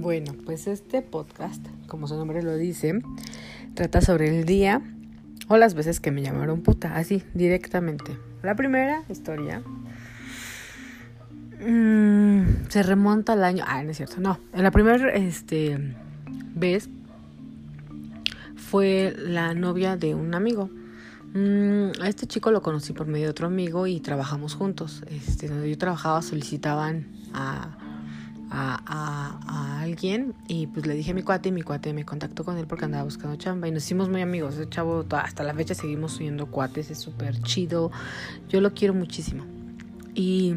Bueno, pues este podcast, como su nombre lo dice, trata sobre el día o las veces que me llamaron puta, así, directamente. La primera historia mm, se remonta al año... Ah, no es cierto, no. La primera este, vez fue la novia de un amigo. Mm, a este chico lo conocí por medio de otro amigo y trabajamos juntos. Este, donde yo trabajaba solicitaban a a, alguien y pues le dije a mi cuate y mi cuate me contactó con él porque andaba buscando chamba y nos hicimos muy amigos. Ese chavo hasta la fecha seguimos subiendo cuates, es súper chido. Yo lo quiero muchísimo. Y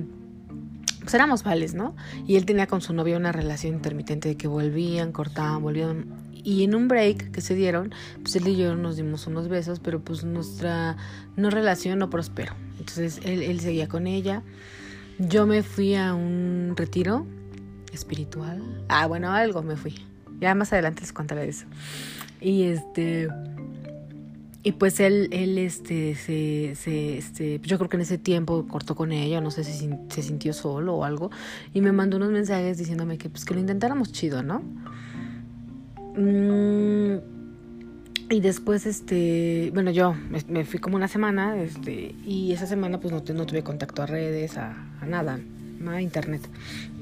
pues éramos vales, ¿no? Y él tenía con su novia una relación intermitente de que volvían, cortaban, volvían. Y en un break que se dieron, pues él y yo nos dimos unos besos, pero pues nuestra no relación no prosperó. Entonces él, él seguía con ella. Yo me fui a un retiro espiritual. Ah, bueno, algo me fui. Ya más adelante les contaré eso. Y este. Y pues él, él este, se, se, este, yo creo que en ese tiempo cortó con ella, no sé si se sintió solo o algo, y me mandó unos mensajes diciéndome que pues que lo intentáramos chido, ¿no? Mm, y después, este, bueno, yo me, fui como una semana, este, y esa semana pues no, no tuve contacto a redes, a, a nada, internet.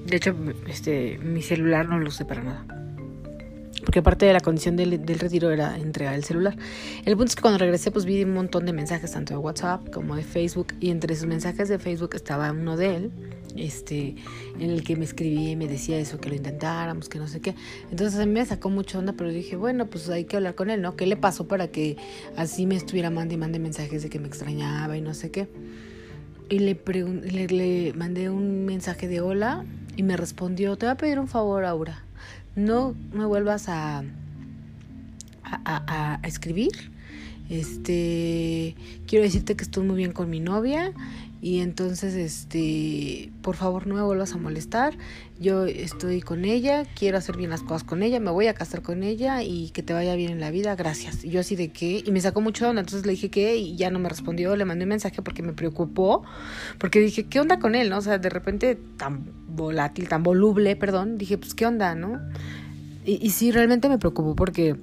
De hecho, este, mi celular no lo usé para nada. Porque parte de la condición del, retiro era entregar el celular. El punto es que cuando regresé, pues vi un montón de mensajes, tanto de WhatsApp como de Facebook. Y entre esos mensajes de Facebook estaba uno de él, este, en el que me escribía y me decía eso, que lo intentáramos, que no sé qué. Entonces a mí me sacó mucho onda, pero dije, bueno, pues hay que hablar con él, ¿no? ¿Qué le pasó para que así me estuviera mandando y mande mensajes de que me extrañaba y no sé qué? Y le, le, le, mandé un mensaje de hola y me respondió, te voy a pedir un favor, Aura, no me vuelvas a, a, a escribir. Este, quiero decirte que estoy muy bien con mi novia y entonces este por favor no me vuelvas a molestar. Yo estoy con ella quiero hacer bien las cosas con ella me voy a casar con ella y que te vaya bien en la vida. Gracias. Y yo así de qué y me sacó mucho onda. Entonces le dije qué y ya no me respondió le mandé un mensaje porque me preocupó porque dije qué onda con él no o sea de repente tan volátil tan voluble perdón dije pues qué onda no y, y sí realmente me preocupó porque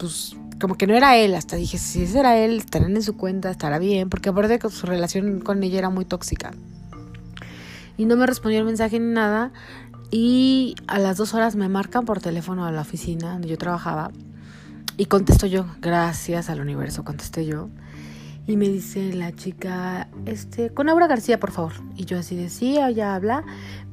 pues como que no era él, hasta dije, si ese era él, estarán en su cuenta, estará bien, porque aparte que su relación con ella era muy tóxica. Y no me respondió el mensaje ni nada. Y a las dos horas me marcan por teléfono a la oficina donde yo trabajaba. Y contesto yo, gracias al universo, contesté yo. Y me dice la chica, este, con Aura García, por favor. Y yo así decía, ya habla.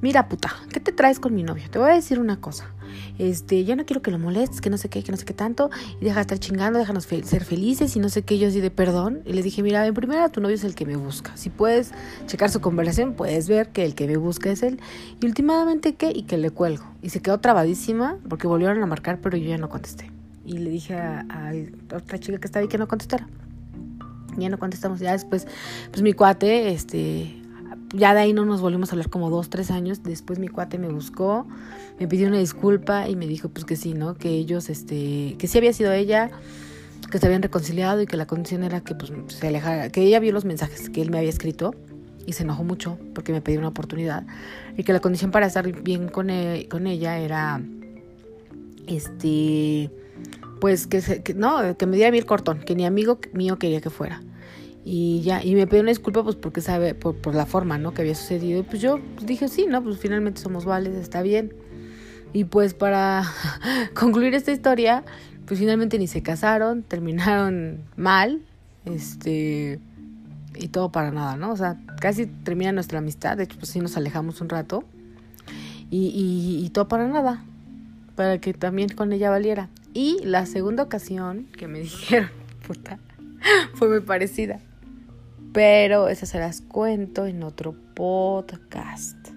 Mira, puta, ¿qué te traes con mi novio? Te voy a decir una cosa. Este, ya no quiero que lo molestes, que no sé qué, que no sé qué tanto. Y deja de estar chingando, déjanos ser felices y no sé qué. Yo así de perdón. Y le dije, mira, en primera, tu novio es el que me busca. Si puedes checar su conversación, puedes ver que el que me busca es él. Y últimamente, ¿qué? Y que le cuelgo. Y se quedó trabadísima porque volvieron a marcar, pero yo ya no contesté. Y le dije a, a otra chica que estaba ahí que no contestara ya no contestamos. Ya después, pues mi cuate, este, ya de ahí no nos volvimos a hablar como dos, tres años. Después mi cuate me buscó, me pidió una disculpa y me dijo pues que sí, ¿no? Que ellos, este, que sí había sido ella, que se habían reconciliado y que la condición era que pues se alejara, que ella vio los mensajes que él me había escrito y se enojó mucho porque me pidió una oportunidad y que la condición para estar bien con, e, con ella era, este, pues que, no, que me diera bien cortón, que ni amigo mío quería que fuera. Y ya, y me pidió una disculpa pues porque sabe, por, la forma, ¿no? Que había sucedido. Y pues yo dije, sí, ¿no? Pues finalmente somos vales, está bien. Y pues para concluir esta historia, pues finalmente ni se casaron, terminaron mal, este, y todo para nada, ¿no? O sea, casi termina nuestra amistad, de hecho pues sí nos alejamos un rato, y, y, y todo para nada, para que también con ella valiera. Y la segunda ocasión que me dijeron, puta, fue muy parecida. Pero esas se las cuento en otro podcast.